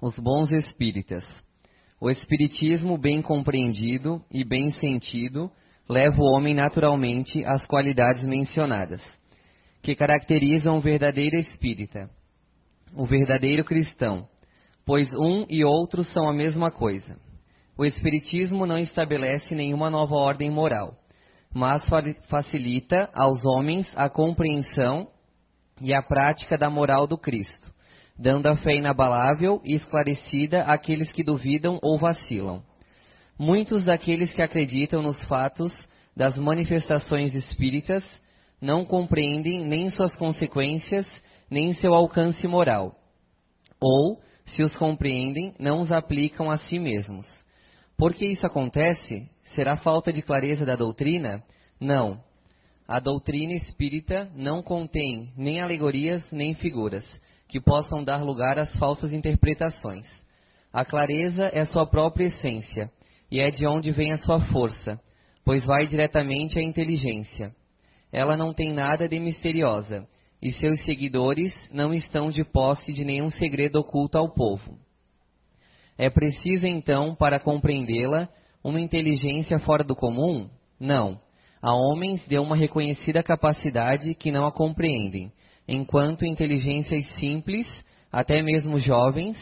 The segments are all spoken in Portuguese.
os bons espíritas. O espiritismo bem compreendido e bem sentido leva o homem naturalmente às qualidades mencionadas, que caracterizam o verdadeiro espírita, o verdadeiro cristão, pois um e outro são a mesma coisa. O espiritismo não estabelece nenhuma nova ordem moral, mas facilita aos homens a compreensão e a prática da moral do Cristo dando a fé inabalável e esclarecida àqueles que duvidam ou vacilam. Muitos daqueles que acreditam nos fatos das manifestações espíritas não compreendem nem suas consequências, nem seu alcance moral. Ou, se os compreendem, não os aplicam a si mesmos. Por que isso acontece? Será falta de clareza da doutrina? Não. A doutrina espírita não contém nem alegorias nem figuras que possam dar lugar às falsas interpretações. A clareza é sua própria essência, e é de onde vem a sua força, pois vai diretamente à inteligência. Ela não tem nada de misteriosa, e seus seguidores não estão de posse de nenhum segredo oculto ao povo. É preciso, então, para compreendê-la, uma inteligência fora do comum? Não. A homens de uma reconhecida capacidade que não a compreendem, enquanto inteligências simples, até mesmo jovens,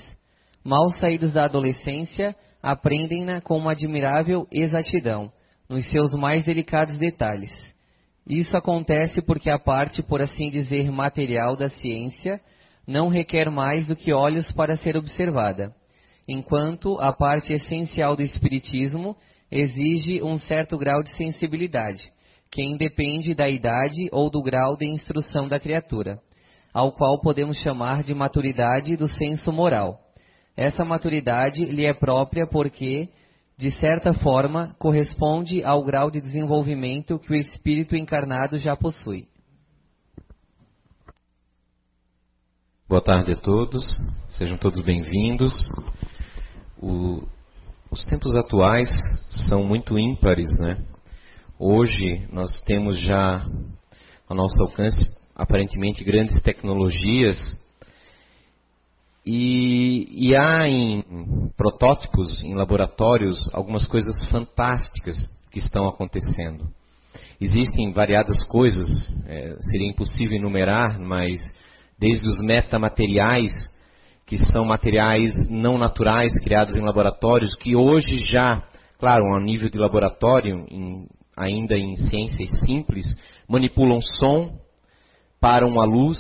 mal saídos da adolescência, aprendem-na com uma admirável exatidão, nos seus mais delicados detalhes. Isso acontece porque a parte, por assim dizer, material da ciência não requer mais do que olhos para ser observada, enquanto a parte essencial do espiritismo exige um certo grau de sensibilidade, que independe da idade ou do grau de instrução da criatura, ao qual podemos chamar de maturidade do senso moral. Essa maturidade lhe é própria porque, de certa forma, corresponde ao grau de desenvolvimento que o espírito encarnado já possui. Boa tarde a todos, sejam todos bem-vindos. Os tempos atuais são muito ímpares, né? Hoje nós temos já ao nosso alcance aparentemente grandes tecnologias e, e, há em protótipos, em laboratórios, algumas coisas fantásticas que estão acontecendo. Existem variadas coisas, é, seria impossível enumerar, mas desde os metamateriais, que são materiais não naturais criados em laboratórios, que hoje já, claro, a nível de laboratório, em ainda em ciências simples, manipulam som, param a luz,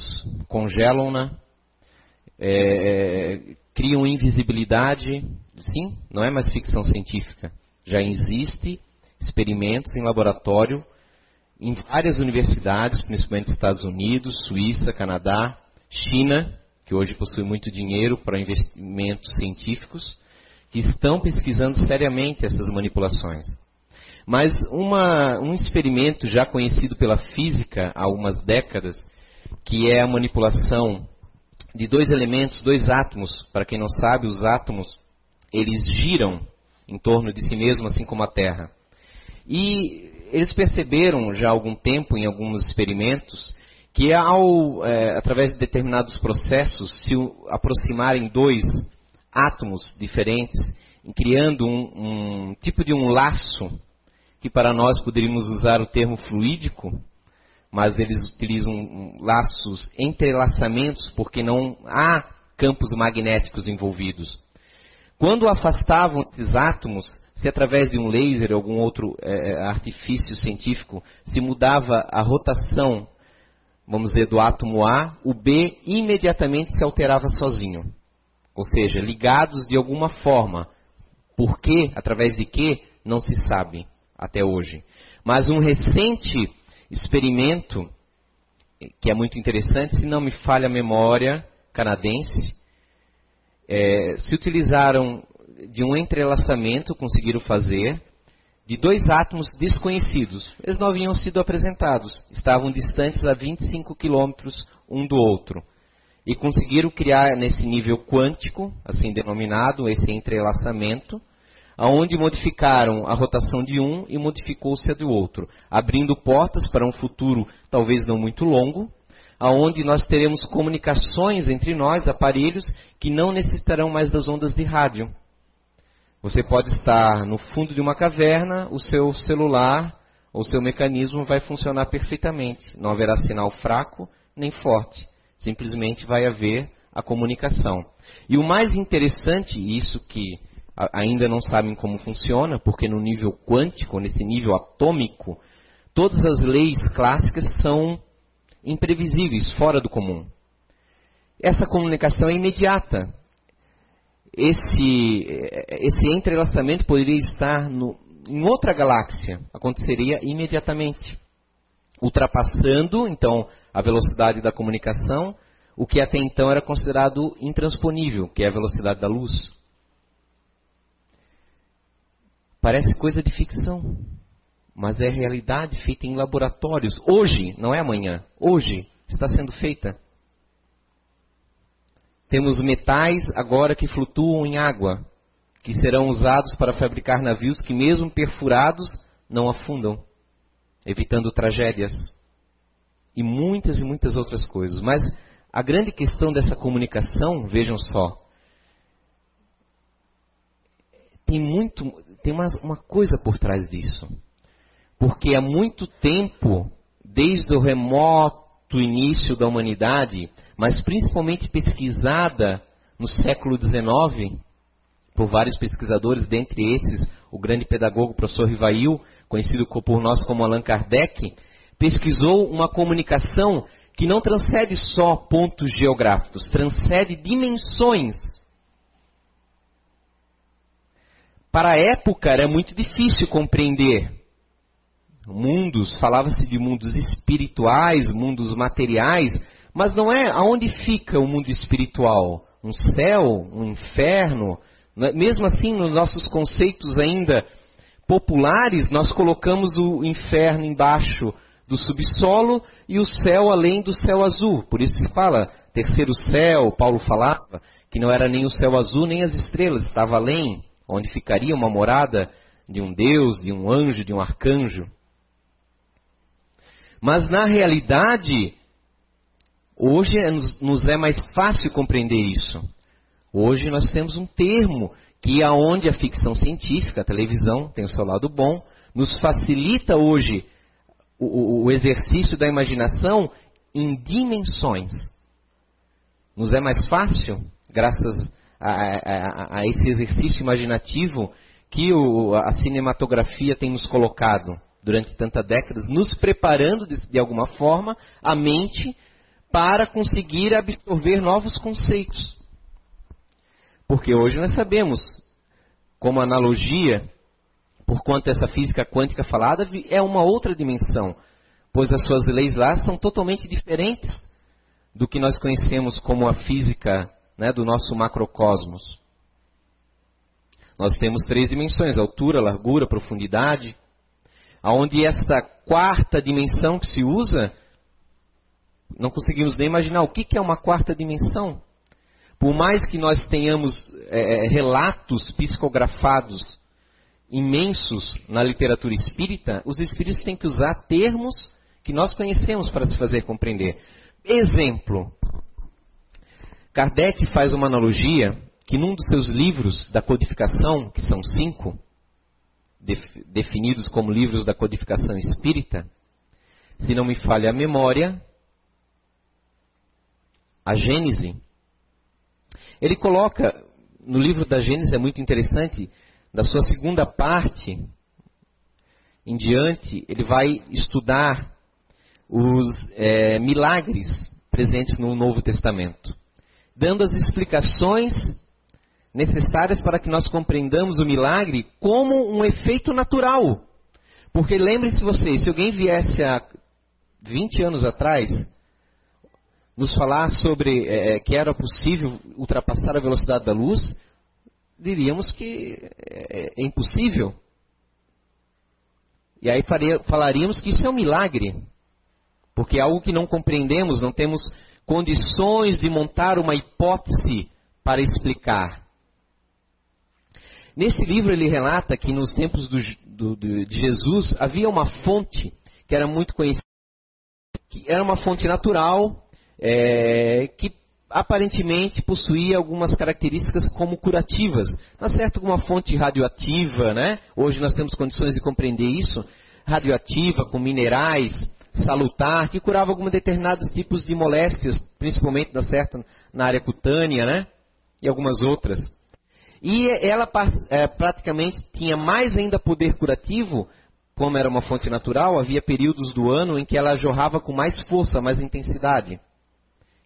congelam-na, é, é, criam invisibilidade. Sim, não é mais ficção científica. Já existe experimentos em laboratório em várias universidades, principalmente Estados Unidos, Suíça, Canadá, China, que hoje possui muito dinheiro para investimentos científicos, que estão pesquisando seriamente essas manipulações. Mas uma, um experimento já conhecido pela física há algumas décadas, que é a manipulação de dois elementos, dois átomos. Para quem não sabe, os átomos eles giram em torno de si mesmos, assim como a Terra. E eles perceberam já há algum tempo, em alguns experimentos, que ao, é, através de determinados processos, se aproximarem dois átomos diferentes, criando um, um tipo de um laço que para nós poderíamos usar o termo fluídico, mas eles utilizam laços, entrelaçamentos, porque não há campos magnéticos envolvidos. Quando afastavam esses átomos, se através de um laser ou algum outro é, é, artifício científico se mudava a rotação, vamos dizer, do átomo A, o B imediatamente se alterava sozinho. Ou seja, ligados de alguma forma. Por quê? Através de quê? Não se sabe até hoje. Mas um recente experimento, que é muito interessante, se não me falha a memória, canadense, é, se utilizaram de um entrelaçamento, conseguiram fazer, de dois átomos desconhecidos. Eles não haviam sido apresentados, estavam distantes a 25 quilômetros um do outro. E conseguiram criar nesse nível quântico, assim denominado, esse entrelaçamento, aonde modificaram a rotação de um e modificou-se a do outro, abrindo portas para um futuro talvez não muito longo, aonde nós teremos comunicações entre nós, aparelhos que não necessitarão mais das ondas de rádio. Você pode estar no fundo de uma caverna, o seu celular, o seu mecanismo vai funcionar perfeitamente. Não haverá sinal fraco nem forte. Simplesmente vai haver a comunicação. E o mais interessante, isso que ainda não sabem como funciona, porque no nível quântico, nesse nível atômico, todas as leis clássicas são imprevisíveis, fora do comum. Essa comunicação é imediata. Esse, esse entrelaçamento poderia estar no, em outra galáxia, aconteceria imediatamente, ultrapassando então a velocidade da comunicação, o que até então era considerado intransponível, que é a velocidade da luz. Parece coisa de ficção, mas é realidade feita em laboratórios. Hoje, não é amanhã, hoje está sendo feita. Temos metais agora que flutuam em água, que serão usados para fabricar navios que, mesmo perfurados, não afundam, evitando tragédias. E muitas e muitas outras coisas. Mas a grande questão dessa comunicação, vejam só, tem muito, tem uma, uma coisa por trás disso. Porque há muito tempo, desde o remoto início da humanidade, mas principalmente pesquisada no século XIX por vários pesquisadores, dentre esses o grande pedagogo professor Rivail, conhecido por nós como Allan Kardec, pesquisou uma comunicação que não transcende só pontos geográficos, transcende dimensões. Para a época era muito difícil compreender mundos, falava-se de mundos espirituais, mundos materiais, mas não é aonde fica o mundo espiritual? Um céu, um inferno? É? Mesmo assim, nos nossos conceitos ainda populares, nós colocamos o inferno embaixo do subsolo e o céu além do céu azul. Por isso se fala terceiro céu, Paulo falava que não era nem o céu azul nem as estrelas, estava além, onde ficaria uma morada de um Deus, de um anjo, de um arcanjo. Mas na realidade, Hoje é, nos é mais fácil compreender isso. Hoje nós temos um termo que é onde a ficção científica, a televisão, tem o seu lado bom, nos facilita hoje o, o exercício da imaginação em dimensões. Nos é mais fácil, graças a, a, esse exercício imaginativo que o, a cinematografia tem nos colocado durante tantas décadas, nos preparando de, de alguma forma a mente para conseguir absorver novos conceitos. Porque hoje nós sabemos, como analogia, por quanto essa física quântica falada é uma outra dimensão, pois as suas leis lá são totalmente diferentes do que nós conhecemos como a física né, do nosso macrocosmos. Nós temos três dimensões: altura, largura, profundidade. Aonde esta quarta dimensão que se usa não conseguimos nem imaginar o que, é uma quarta dimensão. Por mais que nós tenhamos é, é, relatos psicografados imensos na literatura espírita, os espíritos têm que usar termos que nós conhecemos para se fazer compreender. Exemplo: Kardec faz uma analogia que num dos seus livros da codificação, que são cinco, definidos como livros da codificação espírita, se não me falha a memória, a Gênese, ele coloca, no livro da Gênese é muito interessante, da sua segunda parte em diante, ele vai estudar os é, milagres presentes no Novo Testamento, dando as explicações necessárias para que nós compreendamos o milagre como um efeito natural. Porque lembre-se vocês, se alguém viesse há 20 anos atrás nos falar sobre é, é, que era possível ultrapassar a velocidade da luz, diríamos que é, é impossível. E aí faria, falaríamos que isso é um milagre, porque é algo que não compreendemos, não temos condições de montar uma hipótese para explicar. Nesse livro ele relata que nos tempos do, do, do, de Jesus havia uma fonte que era muito conhecida, que era uma fonte natural, é, que aparentemente possuía algumas características como curativas. Tá certo uma fonte radioativa, né? Hoje nós temos condições de compreender isso, radioativa com minerais, salutar, que curava alguns determinados tipos de moléstias, principalmente na certa na área cutânea, né? E algumas outras. E ela é, praticamente tinha mais ainda poder curativo, como era uma fonte natural, havia períodos do ano em que ela jorrava com mais força, mais intensidade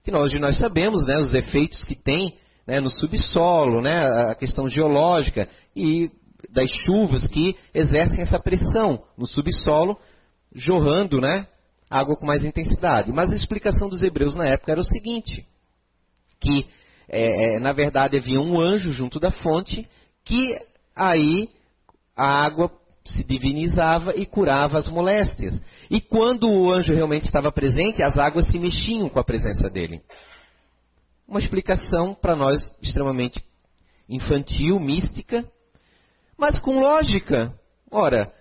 que nós, nós sabemos né, os efeitos que tem né, no subsolo, né, a questão geológica e das chuvas que exercem essa pressão no subsolo, jorrando né, água com mais intensidade. Mas a explicação dos hebreus na época era o seguinte, que é, é na verdade havia um anjo junto da fonte que aí a água se divinizava e curava as moléstias. E quando o anjo realmente estava presente, as águas se mexiam com a presença dele. Uma explicação para nós extremamente infantil, mística, mas com lógica. Ora,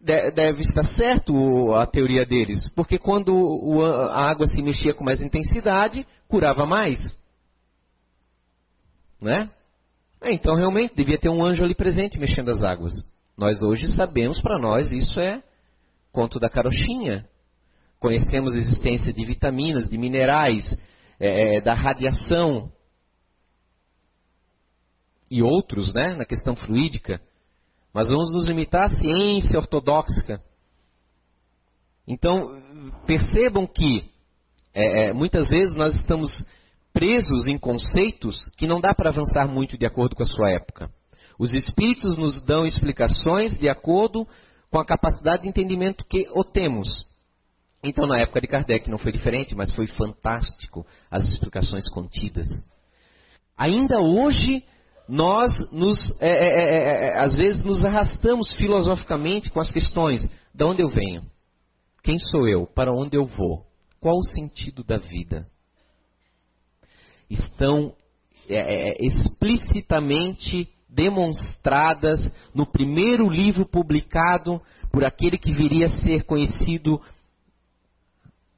deve estar certo a teoria deles, porque quando a água se mexia com mais intensidade, curava mais. Né? Então, realmente, devia ter um anjo ali presente mexendo as águas. Nós hoje sabemos, para nós, isso é conto da carochinha. Conhecemos a existência de vitaminas, de minerais, é, é, da radiação e outros, né, na questão fluídica. Mas vamos nos limitar à ciência ortodoxa. Então, percebam que é, é muitas vezes nós estamos presos em conceitos que não dá para avançar muito de acordo com a sua época. Os espíritos nos dão explicações de acordo com a capacidade de entendimento que o temos. Então, na época de Kardec não foi diferente, mas foi fantástico as explicações contidas. Ainda hoje, nós nos, é, é, é, é, é às vezes nos arrastamos filosoficamente com as questões: de onde eu venho? Quem sou eu? Para onde eu vou? Qual o sentido da vida? Estão é, explicitamente demonstradas no primeiro livro publicado por aquele que viria a ser conhecido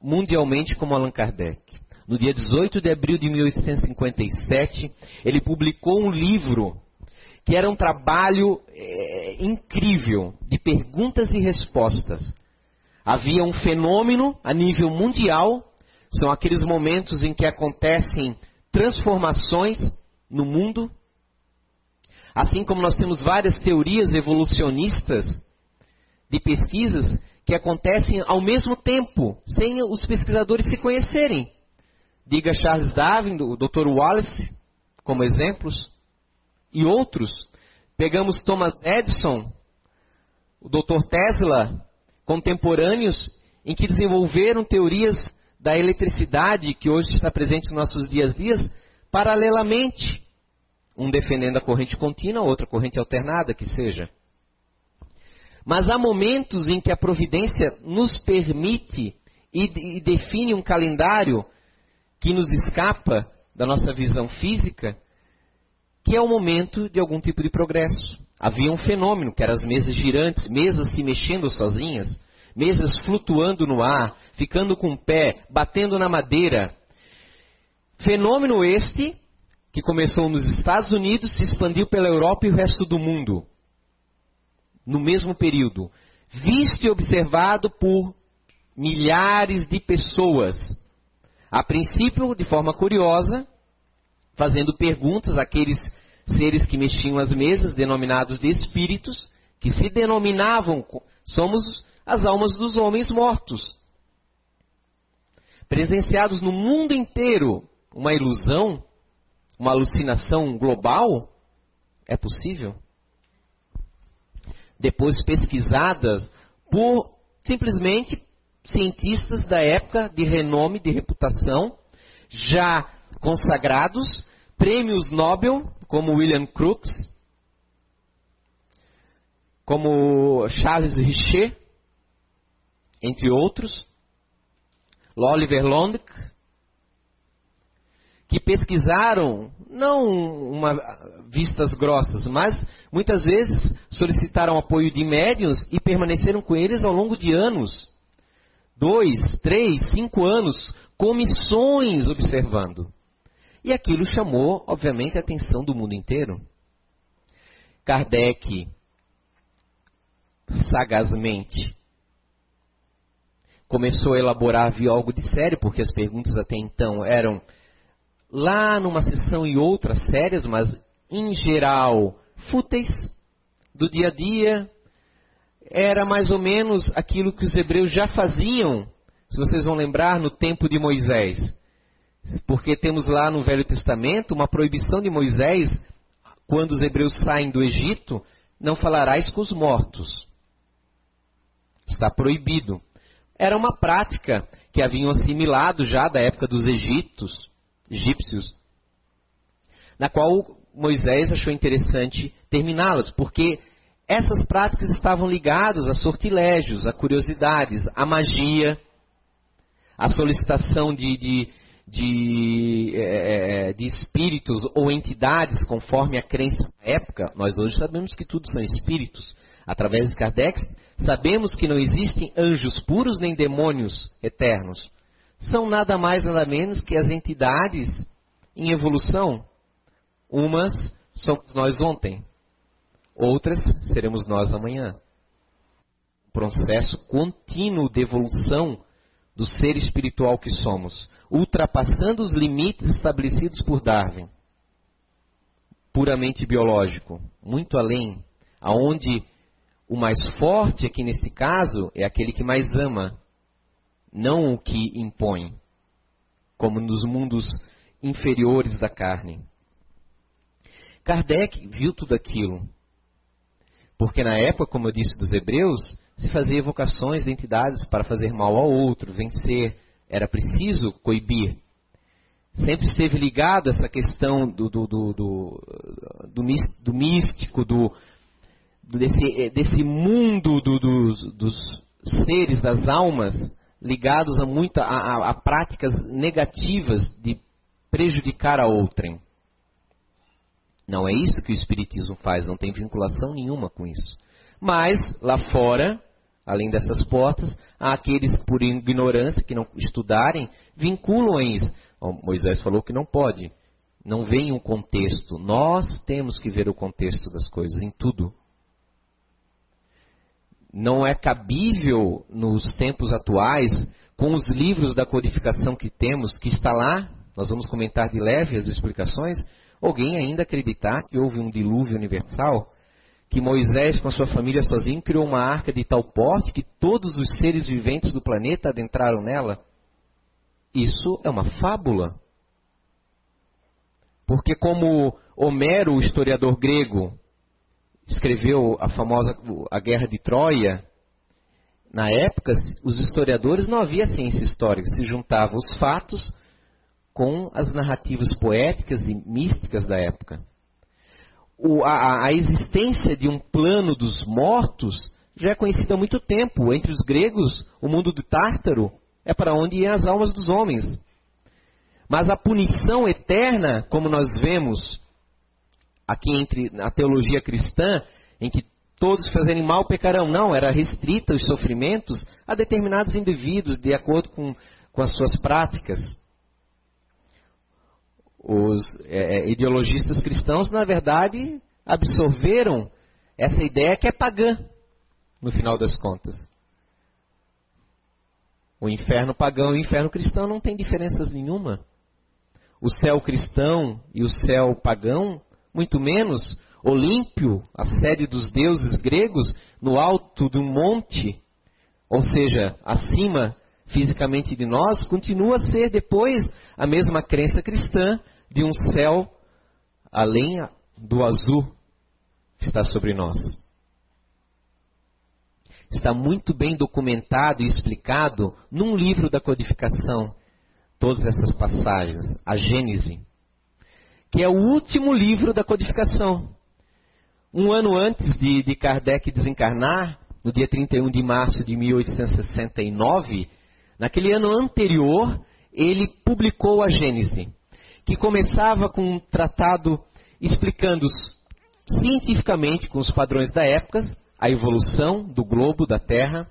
mundialmente como Allan Kardec. No dia 18 de abril de 1857, ele publicou um livro que era um trabalho é, incrível de perguntas e respostas. Havia um fenômeno a nível mundial, são aqueles momentos em que acontecem transformações no mundo, Assim como nós temos várias teorias evolucionistas de pesquisas que acontecem ao mesmo tempo, sem os pesquisadores se conhecerem. Diga Charles Darwin, o Dr. Wallace, como exemplos, e outros. Pegamos Thomas Edison, o Dr. Tesla, contemporâneos, em que desenvolveram teorias da eletricidade que hoje está presente nos nossos dias a dias, paralelamente um defendendo a corrente contínua, outra corrente alternada, que seja. Mas há momentos em que a providência nos permite e, e define um calendário que nos escapa da nossa visão física, que é o momento de algum tipo de progresso. Havia um fenômeno, que eram as mesas girantes, mesas se mexendo sozinhas, mesas flutuando no ar, ficando com o pé, batendo na madeira. Fenômeno este que começou nos Estados Unidos, se expandiu pela Europa e o resto do mundo. No mesmo período. Visto e observado por milhares de pessoas. A princípio, de forma curiosa, fazendo perguntas àqueles seres que mexiam as mesas, denominados de espíritos, que se denominavam, somos as almas dos homens mortos. Presenciados no mundo inteiro, uma ilusão uma alucinação global? É possível? Depois pesquisadas por simplesmente cientistas da época de renome, de reputação, já consagrados, prêmios Nobel, como William Crookes, como Charles Richer, entre outros, Oliver Londk, que pesquisaram, não uma, vistas grossas, mas muitas vezes solicitaram apoio de médios e permaneceram com eles ao longo de anos, dois, três, cinco anos, comissões observando. E aquilo chamou, obviamente, a atenção do mundo inteiro. Kardec, sagazmente, começou a elaborar, viu algo de sério, porque as perguntas até então eram lá numa sessão e outras sérias, mas em geral fúteis, do dia a dia, era mais ou menos aquilo que os hebreus já faziam, se vocês vão lembrar, no tempo de Moisés. Porque temos lá no Velho Testamento uma proibição de Moisés, quando os hebreus saem do Egito, não falarás com os mortos. Está proibido. Era uma prática que haviam assimilado já da época dos egípcios, egípcios, na qual Moisés achou interessante terminá-las, porque essas práticas estavam ligadas a sortilégios, a curiosidades, a magia, a solicitação de, de, de, é, de, espíritos ou entidades, conforme a crença da época. Nós hoje sabemos que tudo são espíritos. Através de Kardec, sabemos que não existem anjos puros nem demônios eternos. São nada mais, nada menos que as entidades em evolução. Umas somos nós ontem, outras seremos nós amanhã. Um processo contínuo de evolução do ser espiritual que somos, ultrapassando os limites estabelecidos por Darwin. Puramente biológico, muito além, aonde o mais forte aqui nesse caso é aquele que mais ama, não o que impõe, como nos mundos inferiores da carne. Kardec viu tudo aquilo porque na época, como eu disse, dos hebreus, se fazia evocações de entidades para fazer mal ao outro, vencer. Era preciso coibir. Sempre esteve ligado essa questão do, do, do, do, místico, do, desse, desse mundo dos, dos seres, das almas, ligados a, muita, a, a, a práticas negativas de prejudicar a outrem. Não é isso que o Espiritismo faz, não tem vinculação nenhuma com isso. Mas, lá fora, além dessas portas, há aqueles por ignorância que não estudarem, vinculam a isso. Moisés falou que não pode. Não vem um contexto. Nós temos que ver o contexto das coisas, em tudo. Não é cabível nos tempos atuais, com os livros da codificação que temos, que está lá, nós vamos comentar de leve as explicações, Alguém ainda acreditar que houve um dilúvio universal? Que Moisés, com a sua família sozinho, criou uma arca de tal porte que todos os seres viventes do planeta adentraram nela? Isso é uma fábula. Porque, como Homero, o historiador grego, escreveu a famosa a Guerra de Troia, na época, os historiadores não havia ciência histórica, se juntavam os fatos com as narrativas poéticas e místicas da época. O, a, a, existência de um plano dos mortos já é conhecida há muito tempo. Entre os gregos, o mundo do Tártaro é para onde iam as almas dos homens. Mas a punição eterna, como nós vemos aqui entre a teologia cristã, em que todos fazerem mal pecarão, não, era restrita os sofrimentos a determinados indivíduos de acordo com, com as suas práticas os é, é, ideologistas cristãos, na verdade, absorveram essa ideia que é pagã, no final das contas. O inferno pagão e o inferno cristão não tem diferenças nenhuma. O céu cristão e o céu pagão, muito menos. Olímpio, a sede dos deuses gregos, no alto do monte, ou seja, acima fisicamente de nós, continua a ser depois a mesma crença cristã de um céu além do azul que está sobre nós. Está muito bem documentado e explicado num livro da codificação, todas essas passagens, a Gênese, que é o último livro da codificação. Um ano antes de, de Kardec desencarnar, no dia 31 de março de 1869, naquele ano anterior, ele publicou a Gênese que começava com um tratado explicando cientificamente, com os padrões da época, a evolução do globo, da Terra,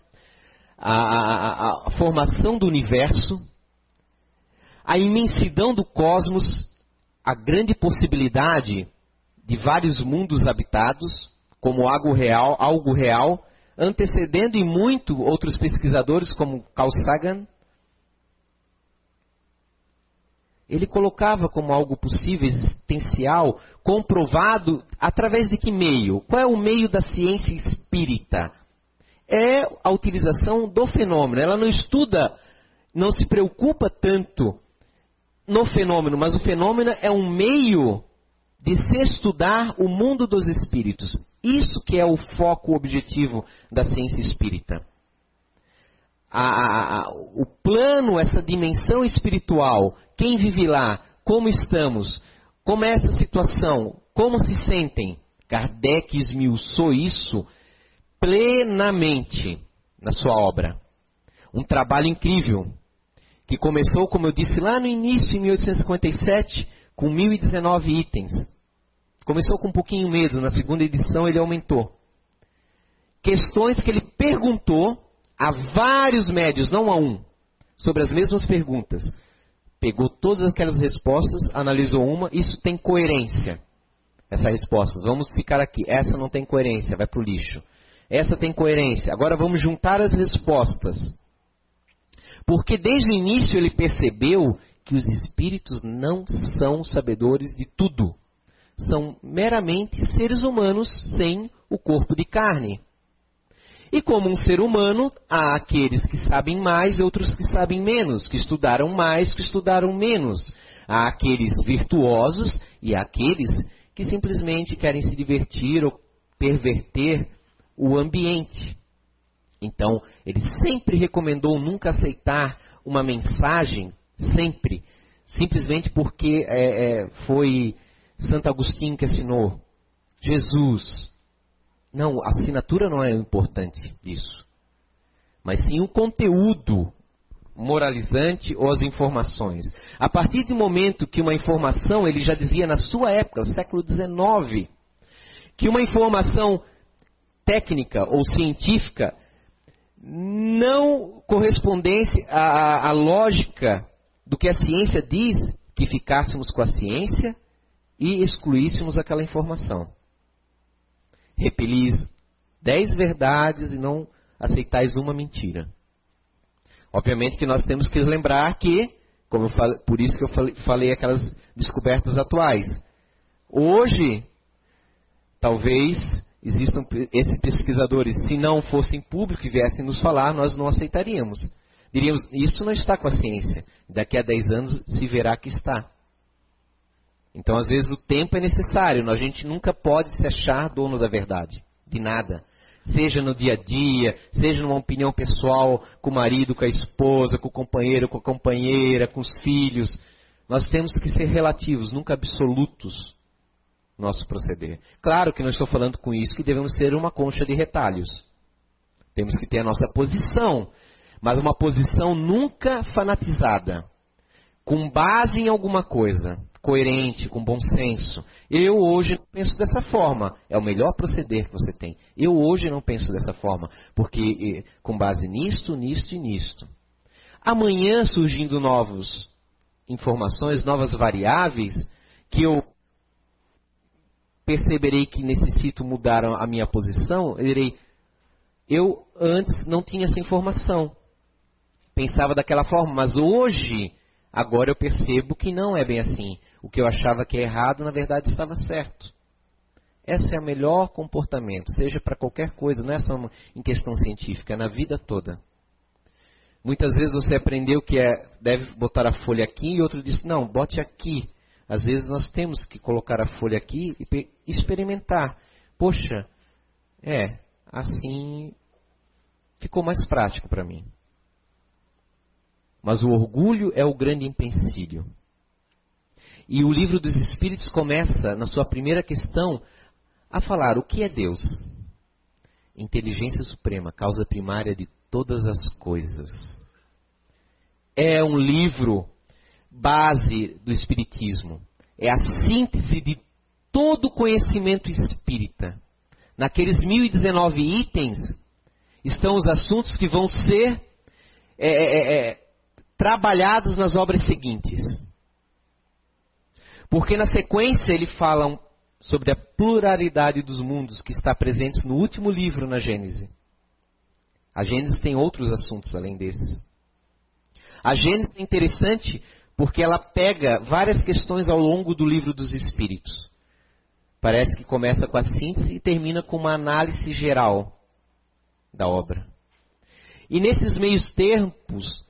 a, a, a formação do universo, a imensidão do cosmos, a grande possibilidade de vários mundos habitados, como algo real, algo real, antecedendo em muito outros pesquisadores como Carl Sagan. Ele colocava como algo possível, existencial, comprovado, através de que meio? Qual é o meio da ciência espírita? É a utilização do fenômeno. Ela não estuda, não se preocupa tanto no fenômeno, mas o fenômeno é um meio de se estudar o mundo dos espíritos. Isso que é o foco, objetivo da ciência espírita. A, a, a, o plano, essa dimensão espiritual, quem vive lá, como estamos, como é essa situação, como se sentem. Kardec esmiuçou isso plenamente na sua obra. Um trabalho incrível, que começou, como eu disse lá no início, em 1857, com 1019 itens. Começou com um pouquinho medo, na segunda edição ele aumentou. Questões que ele perguntou a vários médios, não a um, sobre as mesmas perguntas. Pegou todas aquelas respostas, analisou uma, isso tem coerência. Essa resposta, vamos ficar aqui. Essa não tem coerência, vai para o lixo. Essa tem coerência. Agora vamos juntar as respostas. Porque desde o início ele percebeu que os espíritos não são sabedores de tudo. São meramente seres humanos sem o corpo de carne. E como um ser humano, há aqueles que sabem mais e outros que sabem menos, que estudaram mais, que estudaram menos. Há aqueles virtuosos e há aqueles que simplesmente querem se divertir ou perverter o ambiente. Então, ele sempre recomendou nunca aceitar uma mensagem sempre, simplesmente porque é, é, foi Santo Agostinho que assinou. Jesus. Não, a assinatura não é importante disso. Mas sim o conteúdo moralizante ou as informações. A partir do momento que uma informação, ele já dizia na sua época, século XIX, que uma informação técnica ou científica não correspondesse à, à lógica do que a ciência diz, que ficássemos com a ciência e excluíssemos aquela informação. Repelis dez verdades e não aceitais uma mentira. Obviamente que nós temos que lembrar que, falei, por isso que eu falei, falei aquelas descobertas atuais. Hoje, talvez existam esses pesquisadores, se não fossem públicos e viessem nos falar, nós não aceitaríamos. Diríamos, isso não está com a ciência. Daqui a 10 anos se verá que está. Então, às vezes, o tempo é necessário. A gente nunca pode se achar dono da verdade. De nada. Seja no dia a dia, seja numa opinião pessoal, com o marido, com a esposa, com o companheiro, com a companheira, com os filhos. Nós temos que ser relativos, nunca absolutos nosso proceder. Claro que não estou falando com isso que devemos ser uma concha de retalhos. Temos que ter a nossa posição, mas uma posição nunca fanatizada, com base em alguma coisa, coerente, com bom senso. Eu hoje não penso dessa forma. É o melhor proceder que você tem. Eu hoje não penso dessa forma, porque com base nisto, nisto e nisto. Amanhã surgindo novas informações, novas variáveis que eu perceberei que necessito mudar a minha posição, eu direi, eu antes não tinha essa informação. Pensava daquela forma, mas hoje, agora eu percebo que não é bem assim. O que eu achava que é errado, na verdade, estava certo. Esse é o melhor comportamento, seja para qualquer coisa, não é só em questão científica, é na vida toda. Muitas vezes você aprendeu que é, deve botar a folha aqui e outro diz, não, bote aqui. Às vezes nós temos que colocar a folha aqui e experimentar. Poxa, é, assim ficou mais prático para mim. Mas o orgulho é o grande empecilho. E o livro dos Espíritos começa, na sua primeira questão, a falar o que é Deus. Inteligência suprema, causa primária de todas as coisas. É um livro base do Espiritismo. É a síntese de todo o conhecimento espírita. Naqueles 1019 itens, estão os assuntos que vão ser é, é, é, trabalhados nas obras seguintes. Porque na sequência ele fala sobre a pluralidade dos mundos que está presente no último livro na Gênese. A Gênesis tem outros assuntos além desses. A Gênesis é interessante porque ela pega várias questões ao longo do livro dos Espíritos. Parece que começa com a síntese e termina com uma análise geral da obra. E nesses meios tempos,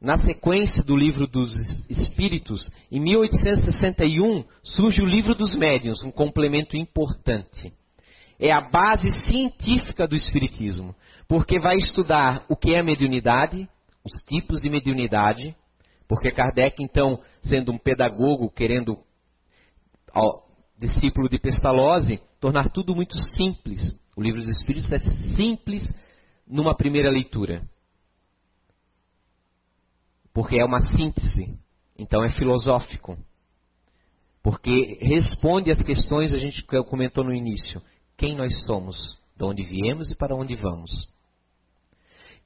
na sequência do livro dos Espíritos, em 1861 surge o livro dos Médiuns, um complemento importante. É a base científica do Espiritismo, porque vai estudar o que é mediunidade, os tipos de mediunidade, porque Kardec, então, sendo um pedagogo, querendo, ó, discípulo de Pestalozzi, tornar tudo muito simples. O livro dos Espíritos é simples numa primeira leitura porque é uma síntese, então é filosófico. Porque responde às questões a gente comentou no início: quem nós somos, de onde viemos e para onde vamos.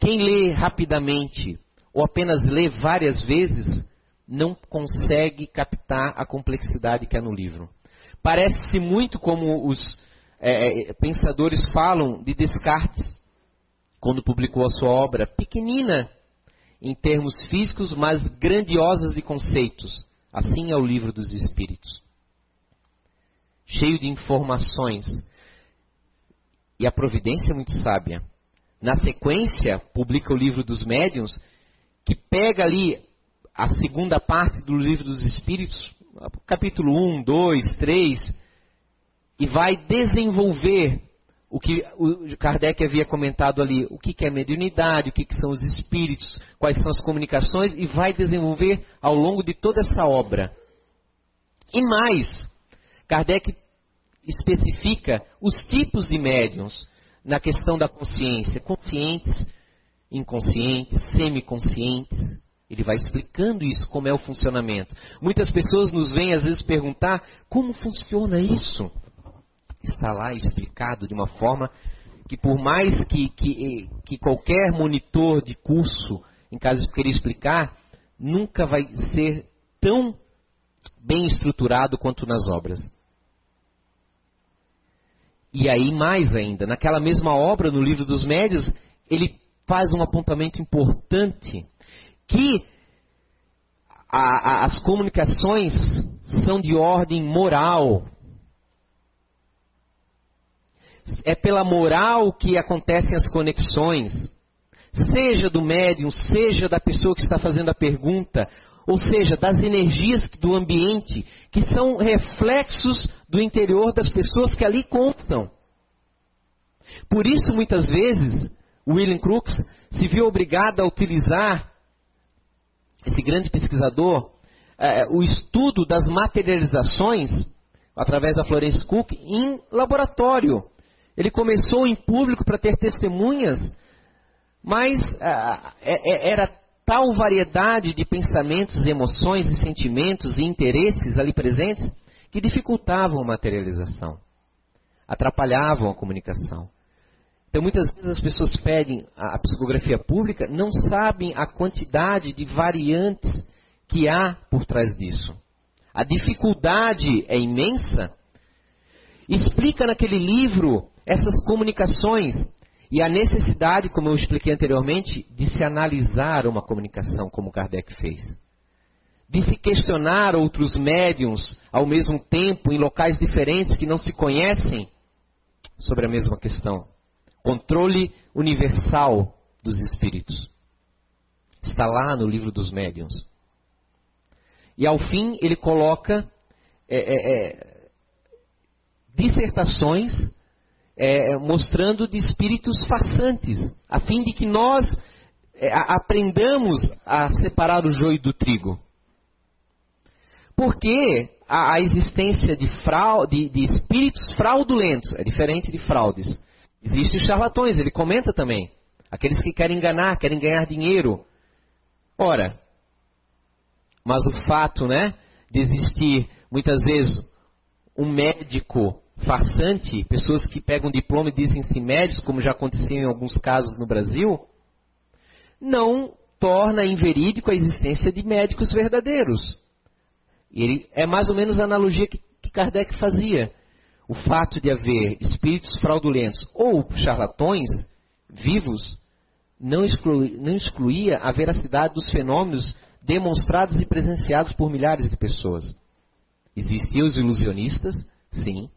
Quem lê rapidamente ou apenas lê várias vezes não consegue captar a complexidade que há no livro. Parece-se muito como os é, é pensadores falam de Descartes, quando publicou a sua obra pequenina em termos físicos, mas grandiosas de conceitos. Assim é o livro dos Espíritos. Cheio de informações. E a providência é muito sábia. Na sequência, publica o livro dos Médiuns, que pega ali a segunda parte do livro dos Espíritos, capítulo 1, 2, 3, e vai desenvolver o que o Kardec havia comentado ali, o que é mediunidade, o que são os espíritos, quais são as comunicações, e vai desenvolver ao longo de toda essa obra. E mais, Kardec especifica os tipos de médiums na questão da consciência, conscientes, inconscientes, semiconscientes. Ele vai explicando isso, como é o funcionamento. Muitas pessoas nos vêm às vezes perguntar como funciona isso está lá explicado de uma forma que por mais que, que, que qualquer monitor de curso, em caso de querer explicar, nunca vai ser tão bem estruturado quanto nas obras. E aí, mais ainda, naquela mesma obra, no livro dos médios, ele faz um apontamento importante que a, a, as comunicações são de ordem moral, é pela moral que acontecem as conexões, seja do médium, seja da pessoa que está fazendo a pergunta, ou seja, das energias do ambiente, que são reflexos do interior das pessoas que ali constam. Por isso, muitas vezes, William Crookes se viu obrigado a utilizar, esse grande pesquisador, eh, o estudo das materializações, através da Florence Cook, em laboratório. Ele começou em público para ter testemunhas, mas ah, é, é, era tal variedade de pensamentos, emoções e sentimentos e interesses ali presentes que dificultavam a materialização, atrapalhavam a comunicação. Então, muitas vezes as pessoas pedem a psicografia pública, não sabem a quantidade de variantes que há por trás disso. A dificuldade é imensa. Explica naquele livro essas comunicações e a necessidade, como eu expliquei anteriormente, de se analisar uma comunicação, como Kardec fez. De se questionar outros médiums ao mesmo tempo, em locais diferentes que não se conhecem, sobre a mesma questão. Controle universal dos espíritos. Está lá no livro dos médiums. E ao fim ele coloca é, é, é, dissertações é, mostrando de espíritos façantes, a fim de que nós é, aprendamos a separar o joio do trigo. Porque a, a existência de, fraude, de, de espíritos fraudulentos é diferente de fraudes. Existem os charlatões, ele comenta também. Aqueles que querem enganar, querem ganhar dinheiro. Ora, mas o fato né, de existir muitas vezes um médico farsante, pessoas que pegam diploma e dizem-se médicos, como já aconteceu em alguns casos no Brasil, não torna inverídico a existência de médicos verdadeiros. Ele, é mais ou menos a analogia que, que Kardec fazia. O fato de haver espíritos fraudulentos ou charlatões vivos não, exclui, não excluía a veracidade dos fenômenos demonstrados e presenciados por milhares de pessoas. Existiam os ilusionistas, sim.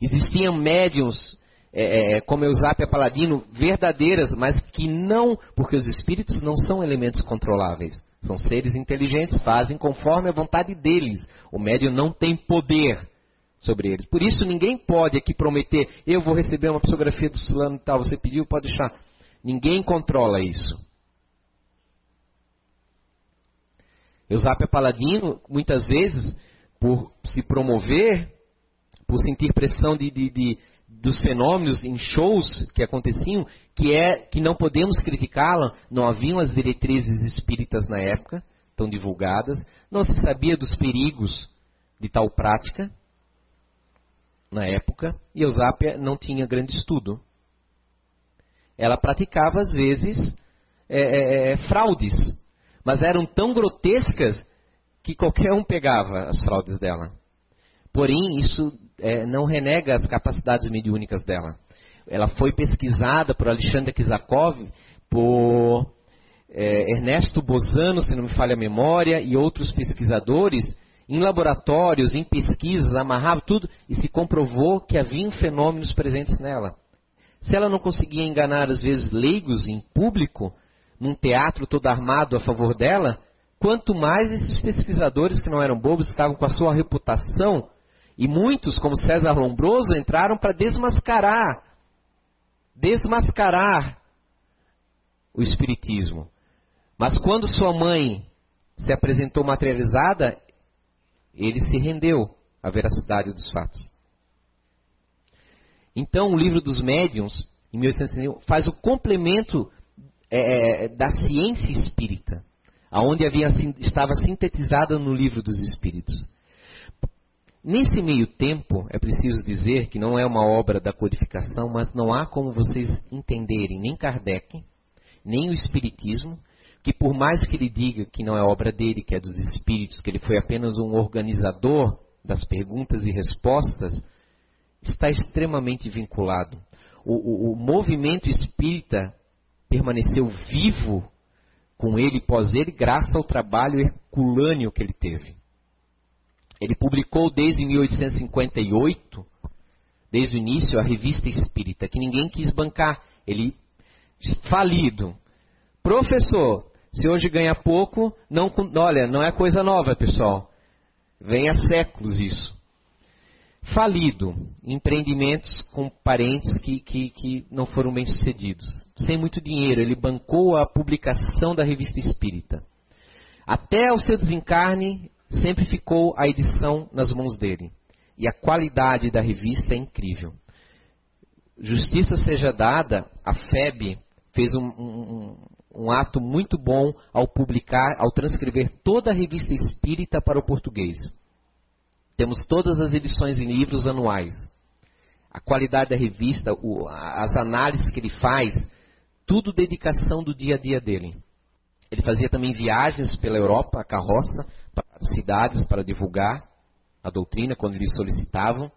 Existiam médiums é, é, como Eusápia Paladino, verdadeiras, mas que não, porque os espíritos não são elementos controláveis. São seres inteligentes, fazem conforme a vontade deles. O médium não tem poder sobre eles. Por isso ninguém pode aqui prometer, eu vou receber uma psicografia do fulano e tal, você pediu, pode deixar. Ninguém controla isso. Eusápia Paladino, muitas vezes, por se promover, por sentir pressão de, de, de dos fenômenos em shows que aconteciam, que é que não podemos criticá-la, não haviam as diretrizes espíritas na época, tão divulgadas, não se sabia dos perigos de tal prática na época, e Eusápia não tinha grande estudo. Ela praticava, às vezes, é, é, é fraudes, mas eram tão grotescas que qualquer um pegava as fraudes dela. Porém, isso é, não renega as capacidades mediúnicas dela. Ela foi pesquisada por Alexandre Kizakov, por é, Ernesto Bozano, se não me falha a memória, e outros pesquisadores, em laboratórios, em pesquisas, amarrava tudo e se comprovou que haviam fenômenos presentes nela. Se ela não conseguia enganar, às vezes, leigos em público, num teatro todo armado a favor dela, quanto mais esses pesquisadores que não eram bobos, estavam com a sua reputação e muitos, como César Lombroso, entraram para desmascarar, desmascarar o Espiritismo. Mas quando sua mãe se apresentou materializada, ele se rendeu à veracidade dos fatos. Então, o livro dos médiuns, em 1861, faz o complemento é, é, da ciência espírita, aonde havia, estava sintetizada no livro dos espíritos. Nesse meio tempo, é preciso dizer que não é uma obra da codificação, mas não há como vocês entenderem nem Kardec, nem o Espiritismo, que por mais que ele diga que não é obra dele, que é dos espíritos, que ele foi apenas um organizador das perguntas e respostas, está extremamente vinculado. O, o, o movimento espírita permaneceu vivo com ele, pós ele, graças ao trabalho herculâneo que ele teve. Ele publicou desde 1858, desde o início, a Revista Espírita, que ninguém quis bancar. Ele, falido. Professor, se hoje ganha pouco, não, olha, não é coisa nova, pessoal. Vem há séculos isso. Falido. Empreendimentos com parentes que, que, que não foram bem sucedidos. Sem muito dinheiro, ele bancou a publicação da Revista Espírita. Até o seu desencarne, sempre ficou a edição nas mãos dele. E a qualidade da revista é incrível. Justiça seja dada, a FEB fez um, um, um ato muito bom ao publicar, ao transcrever toda a revista espírita para o português. Temos todas as edições em livros anuais. A qualidade da revista, o, as análises que ele faz, tudo dedicação do dia a dia dele. Ele fazia também viagens pela Europa, a carroça, para cidades para divulgar a doutrina quando lhe solicitavam.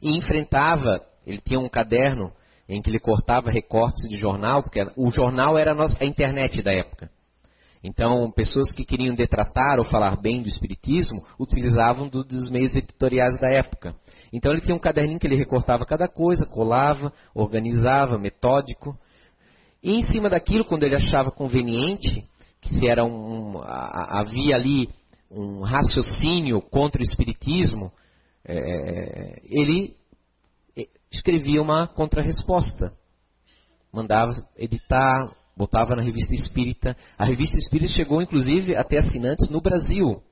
E enfrentava, ele tinha um caderno em que ele cortava recortes de jornal, porque o jornal era a, nossa, a internet da época. Então, pessoas que queriam detratar ou falar bem do Espiritismo utilizavam do, dos meios editoriais da época. Então, ele tinha um caderninho que ele recortava cada coisa, colava, organizava, metódico. E em cima daquilo, quando ele achava conveniente, que se era um, havia ali um raciocínio contra o espiritismo, é, ele escrevia uma contrarresposta. Mandava editar, botava na revista espírita. A revista espírita chegou, inclusive, até assinantes no Brasil,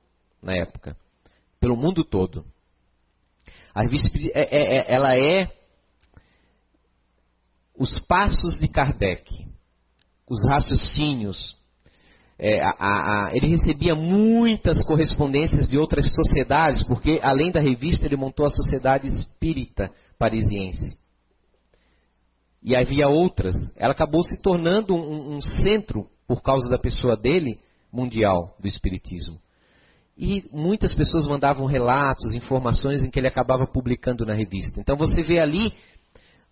na época, pelo mundo todo. A revista espírita, é, é, é ela é os passos de Kardec, os raciocínios, é, a, a, ele recebia muitas correspondências de outras sociedades, porque além da revista ele montou a Sociedade Espírita Parisiense. E havia outras. Ela acabou se tornando um, um centro, por causa da pessoa dele, mundial do Espiritismo. E muitas pessoas mandavam relatos, informações em que ele acabava publicando na revista. Então você vê ali,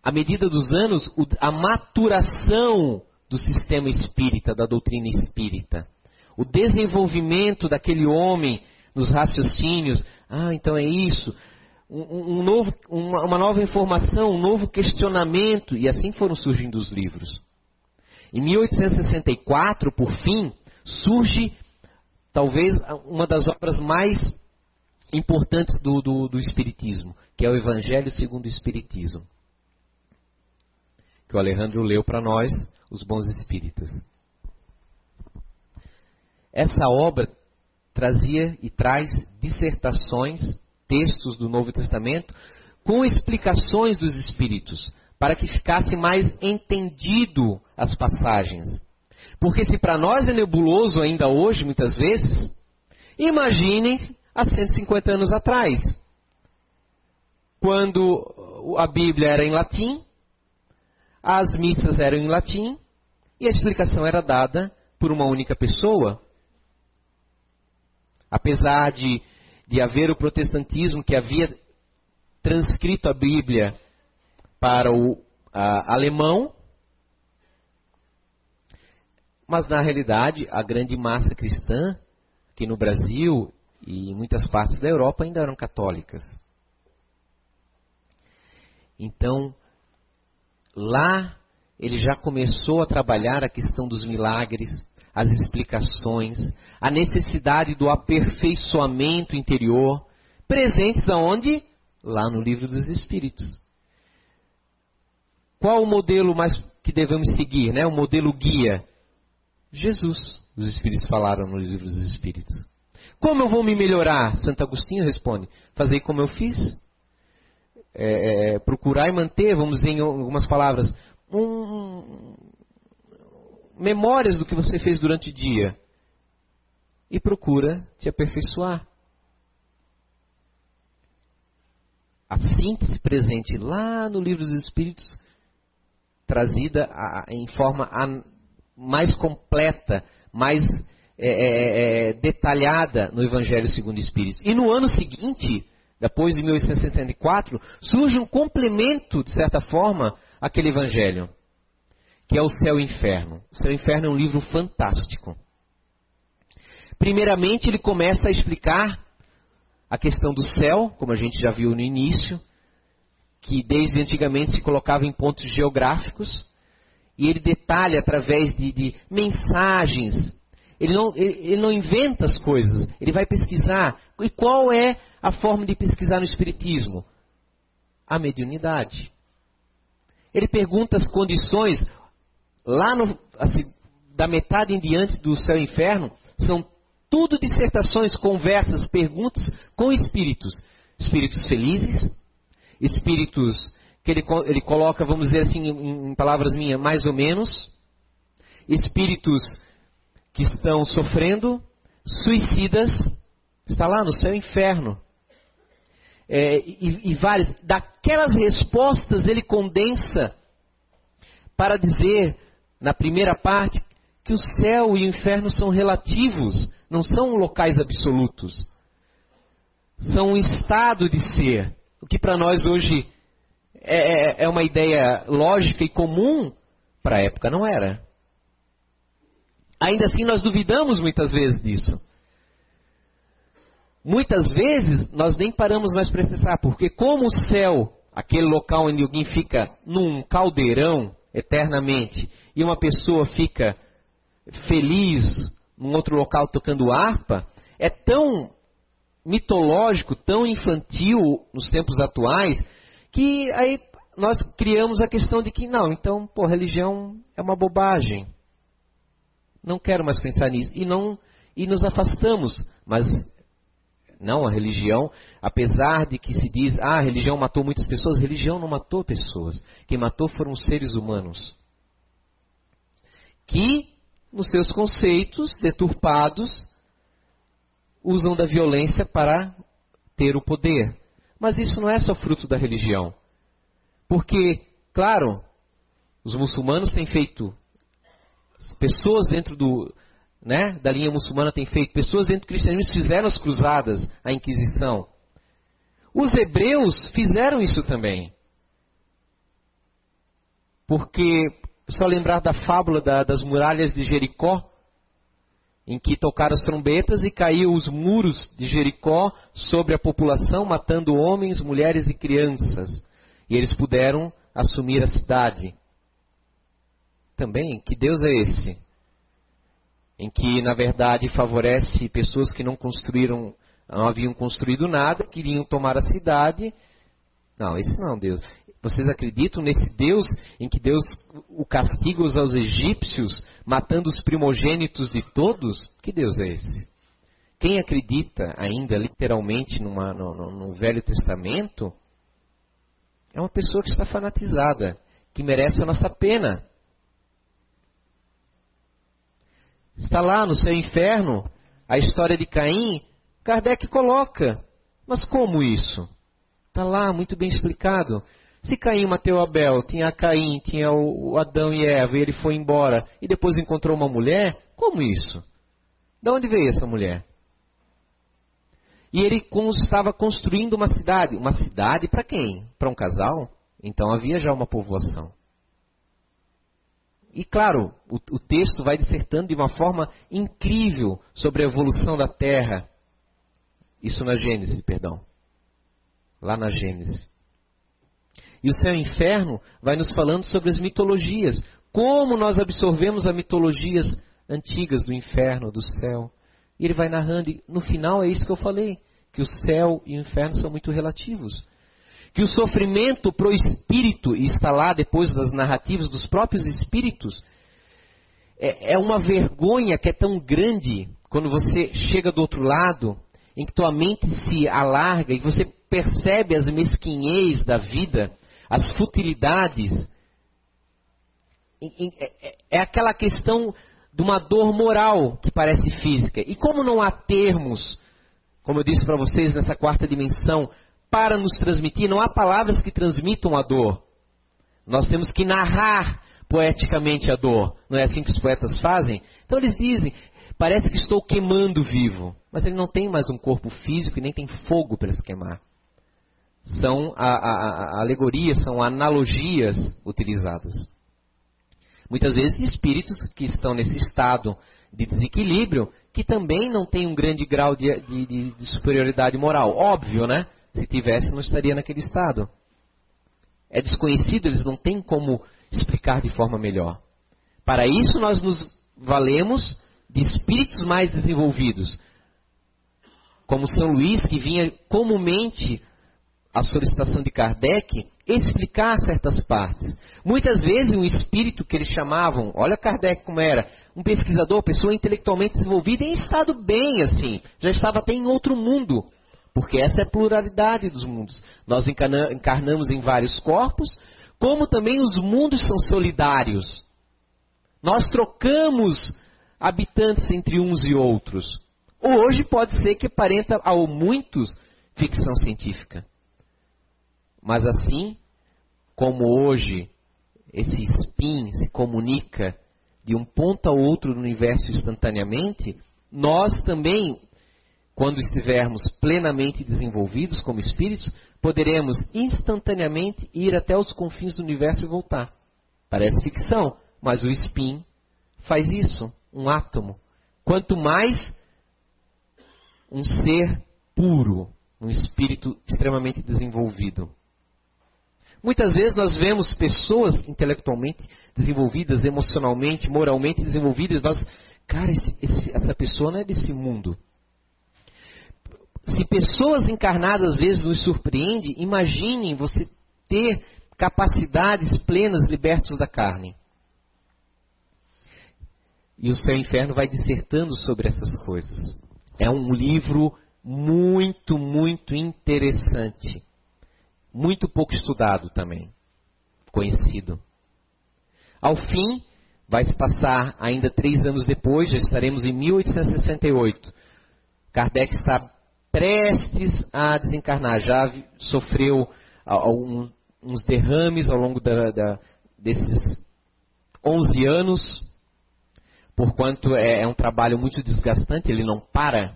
à medida dos anos, a maturação do sistema espírita, da doutrina espírita. O desenvolvimento daquele homem nos raciocínios. Ah, então é isso. Um, um novo, uma, uma nova informação, um novo questionamento. E assim foram surgindo os livros. Em 1864, por fim, surge talvez uma das obras mais importantes do, do, do Espiritismo, que é o Evangelho segundo o Espiritismo. Que o Alejandro leu para nós, os bons espíritas. Essa obra trazia e traz dissertações, textos do Novo Testamento, com explicações dos Espíritos, para que ficasse mais entendido as passagens. Porque se para nós é nebuloso ainda hoje, muitas vezes, imaginem há 150 anos atrás, quando a Bíblia era em latim, as missas eram em latim e a explicação era dada por uma única pessoa. Apesar de, de haver o protestantismo que havia transcrito a Bíblia para o a, alemão, mas na realidade a grande massa cristã, que no Brasil e em muitas partes da Europa ainda eram católicas. Então, Lá ele já começou a trabalhar a questão dos milagres, as explicações, a necessidade do aperfeiçoamento interior, presentes aonde? Lá no livro dos Espíritos. Qual o modelo mais que devemos seguir, né? O modelo guia? Jesus. Os Espíritos falaram no livro dos Espíritos. Como eu vou me melhorar? Santo Agostinho responde: Fazer como eu fiz é, é, procurar e manter, vamos dizer em algumas palavras, um, memórias do que você fez durante o dia e procura te aperfeiçoar. A síntese presente lá no livro dos Espíritos, trazida a, em forma a, mais completa, mais é, é, é, detalhada no Evangelho segundo o Espírito. E no ano seguinte, depois de 1864, surge um complemento, de certa forma, àquele evangelho, que é o Céu e o Inferno. O Céu e o Inferno é um livro fantástico. Primeiramente, ele começa a explicar a questão do céu, como a gente já viu no início, que desde antigamente se colocava em pontos geográficos, e ele detalha através de, de mensagens. Ele não, ele, ele não inventa as coisas, ele vai pesquisar. E qual é a forma de pesquisar no Espiritismo? A mediunidade. Ele pergunta as condições, lá no, assim, da metade em diante do céu e inferno, são tudo dissertações, conversas, perguntas com espíritos. Espíritos felizes, espíritos que ele, ele coloca, vamos dizer assim, em, em palavras minhas, mais ou menos, espíritos que estão sofrendo, suicidas, está lá no e inferno é, e, e várias, daquelas respostas ele condensa para dizer, na primeira parte, que o céu e o inferno são relativos, não são locais absolutos. São um estado de ser. O que para nós hoje é, é, é uma ideia lógica e comum, para a época não era. Ainda assim, nós duvidamos muitas vezes disso. Muitas vezes nós nem paramos mais para pensar, porque como o céu, aquele local onde alguém fica num caldeirão eternamente, e uma pessoa fica feliz num outro local tocando harpa, é tão mitológico, tão infantil nos tempos atuais, que aí nós criamos a questão de que não, então, pô, religião é uma bobagem. Não quero mais pensar nisso. E não e nos afastamos, mas não, a religião, apesar de que se diz, ah, a religião matou muitas pessoas, a religião não matou pessoas. Quem matou foram os seres humanos. Que nos seus conceitos deturpados, usam da violência para ter o poder. Mas isso não é só fruto da religião. Porque, claro, os muçulmanos têm feito, pessoas dentro do, né, da linha muçulmana têm feito, pessoas dentro do cristianismo fizeram as cruzadas, a Inquisição. Os hebreus fizeram isso também. Porque, só lembrar da fábula da, das muralhas de Jericó, em que tocaram as trombetas e caiu os muros de Jericó sobre a população, matando homens, mulheres e crianças. E eles puderam assumir a cidade. Também, que Deus é esse? Em que, na verdade, favorece pessoas que não construíram, não haviam construído nada, queriam tomar a cidade. Não, esse não Deus. Vocês acreditam nesse Deus em que Deus o castiga aos egípcios, matando os primogênitos de todos? Que Deus é esse? Quem acredita ainda literalmente numa, no, no Velho Testamento é uma pessoa que está fanatizada, que merece a nossa pena. Está lá no seu inferno a história de Caim, Kardec coloca. Mas como isso? Está lá, muito bem explicado. Se Caim mateu Abel, tinha Caim, tinha o Adão e Eva, e ele foi embora, e depois encontrou uma mulher, como isso? De onde veio essa mulher? E ele estava construindo uma cidade. Uma cidade para quem? Para um casal? Então havia já uma povoação. E claro, o, o, texto vai dissertando de uma forma incrível sobre a evolução da Terra. Isso na Gênesis, perdão. Lá na Gênesis. E o céu e o inferno vai nos falando sobre as mitologias. Como nós absorvemos as mitologias antigas do inferno, do céu. E ele vai narrando, e no final é isso que eu falei: que o céu e o inferno são muito relativos. Que o sofrimento para o espírito, e está lá depois das narrativas dos próprios espíritos, é, é uma vergonha que é tão grande quando você chega do outro lado, em que tua mente se alarga e você percebe as mesquinhez da vida as futilidades. É, é, é aquela questão de uma dor moral que parece física. E como não há termos, como eu disse para vocês nessa quarta dimensão, para nos transmitir, não há palavras que transmitam a dor. Nós temos que narrar poeticamente a dor. Não é assim que os poetas fazem? Então eles dizem: parece que estou queimando vivo. Mas ele não tem mais um corpo físico e nem tem fogo para se queimar são a, a, a alegorias, são analogias utilizadas. Muitas vezes espíritos que estão nesse estado de desequilíbrio, que também não têm um grande grau de, de, de superioridade moral. Óbvio, né? Se tivesse, não estaria naquele estado. É desconhecido, eles não têm como explicar de forma melhor. Para isso, nós nos valemos de espíritos mais desenvolvidos, como São Luís, que vinha comumente a solicitação de Kardec, explicar certas partes. Muitas vezes um espírito que eles chamavam, olha Kardec como era, um pesquisador, pessoa intelectualmente desenvolvida em estado bem assim, já estava até em outro mundo, porque essa é a pluralidade dos mundos. Nós encarnamos em vários corpos, como também os mundos são solidários. Nós trocamos habitantes entre uns e outros. Hoje pode ser que aparenta a muitos ficção científica. Mas assim como hoje esse spin se comunica de um ponto a outro do universo instantaneamente, nós também, quando estivermos plenamente desenvolvidos como espíritos, poderemos instantaneamente ir até os confins do universo e voltar. Parece ficção, mas o spin faz isso, um átomo. Quanto mais um ser puro, um espírito extremamente desenvolvido. Muitas vezes nós vemos pessoas intelectualmente desenvolvidas, emocionalmente, moralmente desenvolvidas, nós, cara, esse, esse, essa pessoa não é desse mundo. Se pessoas encarnadas às vezes nos surpreendem, imaginem você ter capacidades plenas libertos da carne. E o céu e o inferno vai dissertando sobre essas coisas. É um livro muito, muito interessante muito pouco estudado também, conhecido. Ao fim, Vai se passar ainda três anos depois, já estaremos em 1868. Kardec está prestes a desencarnar, já sofreu alguns uns derrames ao longo da, da, desses 11 anos, porquanto é, é um trabalho muito desgastante, ele não para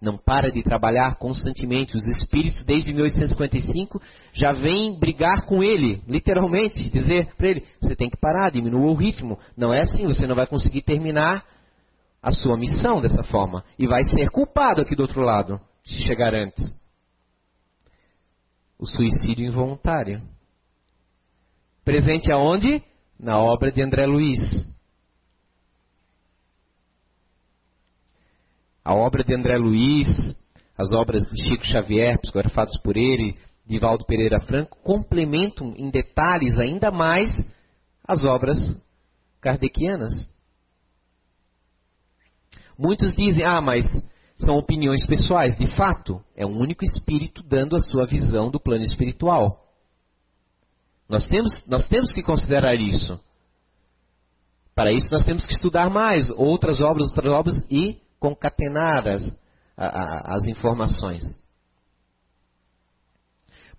não para de trabalhar constantemente. Os espíritos, desde 1855, já vêm brigar com ele, literalmente, dizer para ele: você tem que parar, diminua o ritmo. Não é assim, você não vai conseguir terminar a sua missão dessa forma. E vai ser culpado aqui do outro lado, chegar antes. O suicídio involuntário. Presente aonde? Na obra de André Luiz. a obra de André Luiz, as obras de Chico Xavier, psicografadas por ele, de Valdo Pereira Franco, complementam em detalhes ainda mais as obras kardecianas. Muitos dizem, ah, mas são opiniões pessoais. De fato, é um único espírito dando a sua visão do plano espiritual. Nós temos, nós temos que considerar isso. Para isso, nós temos que estudar mais outras obras, outras obras e concatenar as, a, as informações.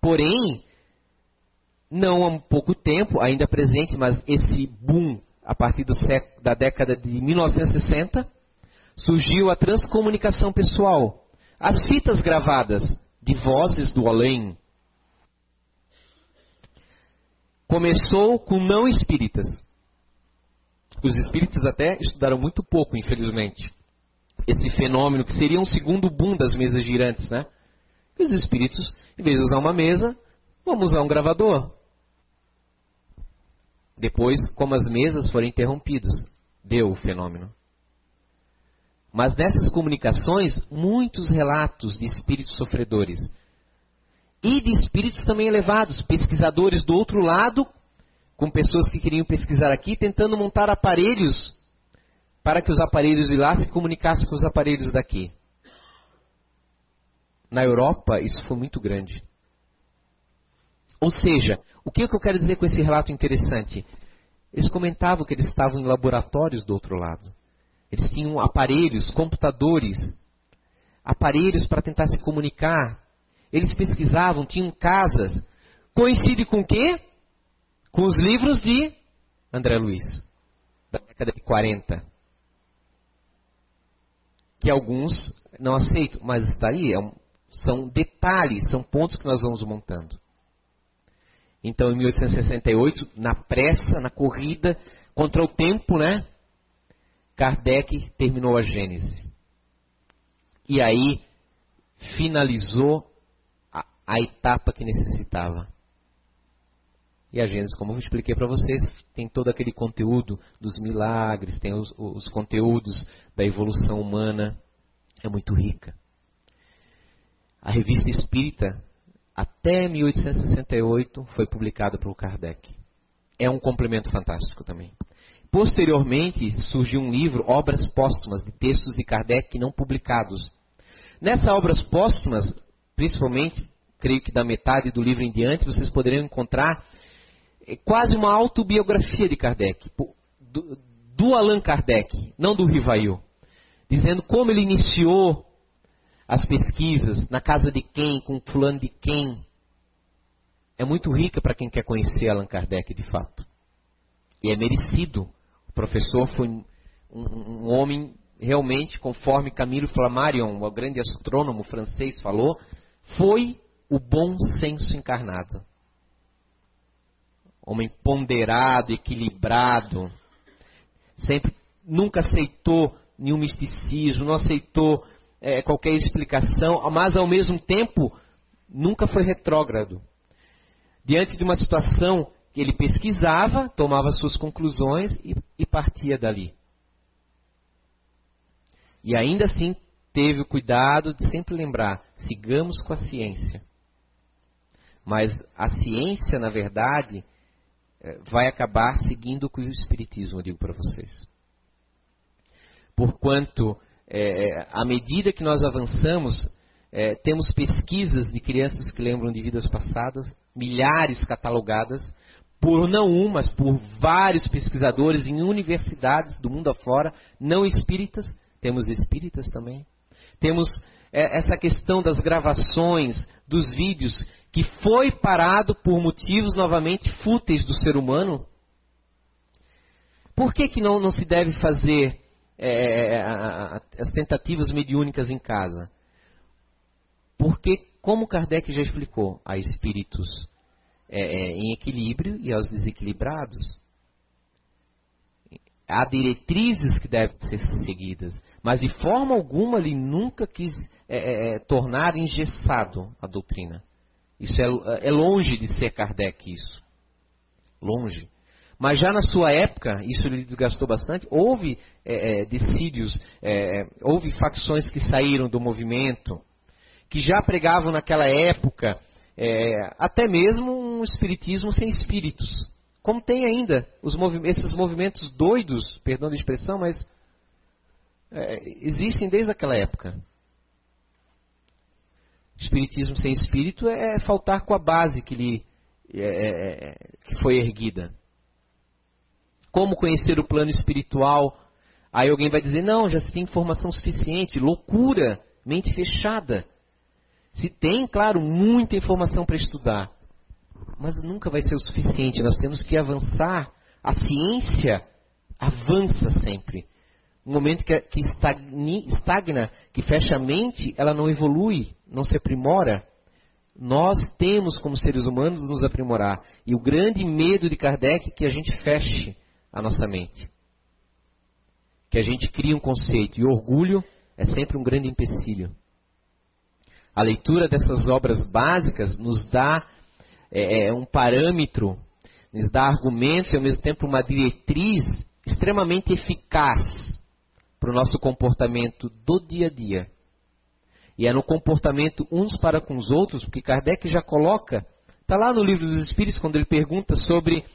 Porém, não há pouco tempo, ainda presente, mas esse boom a partir século, da década de 1960, surgiu a transcomunicação pessoal. As fitas gravadas de vozes do além. Começou com não espíritas. Os espíritas até estudaram muito pouco, infelizmente esse fenômeno que seria um segundo boom das mesas girantes, né? Os espíritos, em vez de usar uma mesa, vamos usar um gravador. Depois, como as mesas foram interrompidas, deu o fenômeno. Mas nessas comunicações, muitos relatos de espíritos sofredores e de espíritos também elevados, pesquisadores do outro lado, com pessoas que queriam pesquisar aqui, tentando montar aparelhos para que os aparelhos de lá se comunicassem com os aparelhos daqui. Na Europa, isso foi muito grande. Ou seja, o que, é que eu quero dizer com esse relato interessante? Eles comentavam que eles estavam em laboratórios do outro lado. Eles tinham aparelhos, computadores, aparelhos para tentar se comunicar. Eles pesquisavam, tinham casas. Coincide com o quê? Com os livros de André Luiz, da década de 40 que alguns não aceitam, mas está aí, é um, são detalhes, são pontos que nós vamos montando. Então, em 1868, na pressa, na corrida, contra o tempo, né? Kardec terminou a Gênese. E aí finalizou a, a etapa que necessitava. E a Gênesis, como eu expliquei para vocês, tem todo aquele conteúdo dos milagres, tem os, os conteúdos da evolução humana. É muito rica. A revista Espírita, até 1868, foi publicada por Kardec. É um complemento fantástico também. Posteriormente, surgiu um livro, Obras Póstumas, de textos de Kardec não publicados. Nessas obras póstumas, principalmente, creio que da metade do livro em diante, vocês poderiam encontrar é quase uma autobiografia de Kardec, do, do Allan Kardec, não do Rivail, dizendo como ele iniciou as pesquisas, na casa de quem, com fulano de quem. É muito rica para quem quer conhecer Allan Kardec de fato. E é merecido. Professor foi um, um homem realmente, conforme Camilo Flammarion, o grande astrônomo francês, falou, foi o bom senso encarnado homem ponderado, equilibrado, sempre nunca aceitou nenhum misticismo, não aceitou é, qualquer explicação, mas ao mesmo tempo nunca foi retrógrado. Diante de uma situação que ele pesquisava, tomava suas conclusões e, e partia dali. E ainda assim teve o cuidado de sempre lembrar: sigamos com a ciência. Mas a ciência, na verdade, é, vai acabar seguindo com o Espiritismo, eu digo para vocês. Porquanto, é, à medida que nós avançamos, é, temos pesquisas de crianças que lembram de vidas passadas, milhares catalogadas, por não um, mas por vários pesquisadores em universidades do mundo afora, não espíritas, temos espíritas também. Temos é, essa questão das gravações, dos vídeos, que foi parado por motivos novamente fúteis do ser humano. Por que, que não, não se deve fazer é, as tentativas mediúnicas em casa? Porque, como Kardec já explicou, há espíritos é, é, em equilíbrio e aos desequilibrados. Há diretrizes que devem ser seguidas, mas de forma alguma ele nunca quis é, é, é tornar engessado a doutrina. Isso é, é, longe de ser Kardec isso. Longe. Mas já na sua época, isso lhe desgastou bastante, houve decídios, houve facções que saíram do movimento, que já pregavam naquela época é, até mesmo um espiritismo sem espíritos. Como tem ainda movi esses movimentos doidos, perdão a expressão, mas é, existem desde aquela época. Espiritismo sem espírito é faltar com a base que, lhe, é, é, é, que foi erguida. Como conhecer o plano espiritual? Aí alguém vai dizer: não, já se tem informação suficiente. Loucura, mente fechada. Se tem, claro, muita informação para estudar, mas nunca vai ser o suficiente. Nós temos que avançar. A ciência avança sempre. No momento que, que estagna, que fecha a mente, ela não evolui, não se aprimora. Nós temos, como seres humanos, nos aprimorar. E o grande medo de Kardec é que a gente feche a nossa mente. Que a gente crie um conceito. E orgulho é sempre um grande empecilho. A leitura dessas obras básicas nos dá é, é, um parâmetro, nos dá argumentos e ao mesmo tempo uma diretriz extremamente eficaz para o nosso comportamento do dia a dia. E é no comportamento uns para com os outros, porque Kardec já coloca, está lá no livro dos Espíritos, quando ele pergunta sobre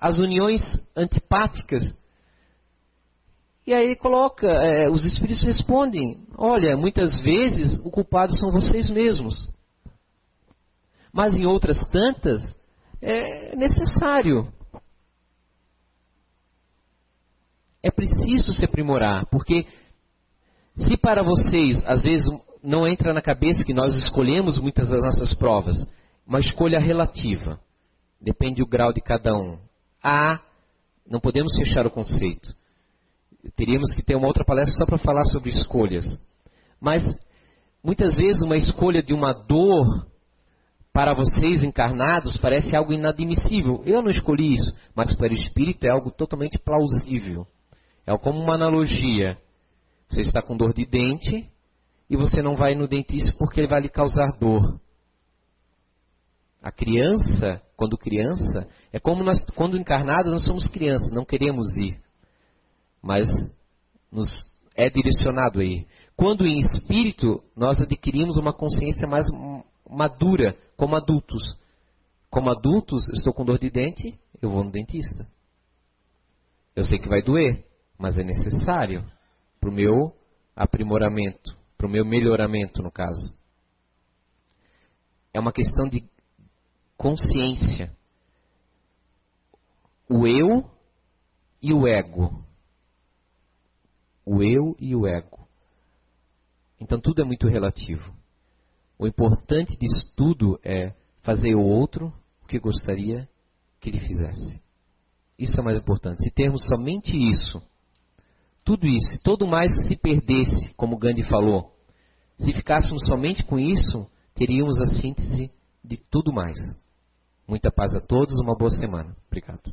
as uniões antipáticas e aí coloca, é, os espíritos respondem: olha, muitas vezes o culpado são vocês mesmos. Mas em outras tantas, é necessário. É preciso se aprimorar, porque se para vocês, às vezes, não entra na cabeça que nós escolhemos muitas das nossas provas, uma escolha relativa, depende do grau de cada um. A, não podemos fechar o conceito teríamos que ter uma outra palestra só para falar sobre escolhas. Mas muitas vezes uma escolha de uma dor para vocês encarnados parece algo inadmissível. Eu não escolhi isso, mas para o espírito é algo totalmente plausível. É como uma analogia. Você está com dor de dente e você não vai no dentista porque ele vai lhe causar dor. A criança, quando criança, é como nós, quando encarnados, nós somos crianças, não queremos ir mas nos é direcionado aí. Quando em espírito, nós adquirimos uma consciência mais madura, como adultos. Como adultos, eu estou com dor de dente, eu vou no dentista. Eu sei que vai doer, mas é necessário para o meu aprimoramento, para o meu melhoramento, no caso. É uma questão de consciência. O eu e o ego o eu e o ego. Então tudo é muito relativo. O importante disso tudo é fazer o outro o que gostaria que ele fizesse. Isso é mais importante. Se termos somente isso, tudo isso, se todo mais se perdesse, como Gandhi falou, se ficássemos somente com isso, teríamos a síntese de tudo mais. Muita paz a todos, uma boa semana. Obrigado.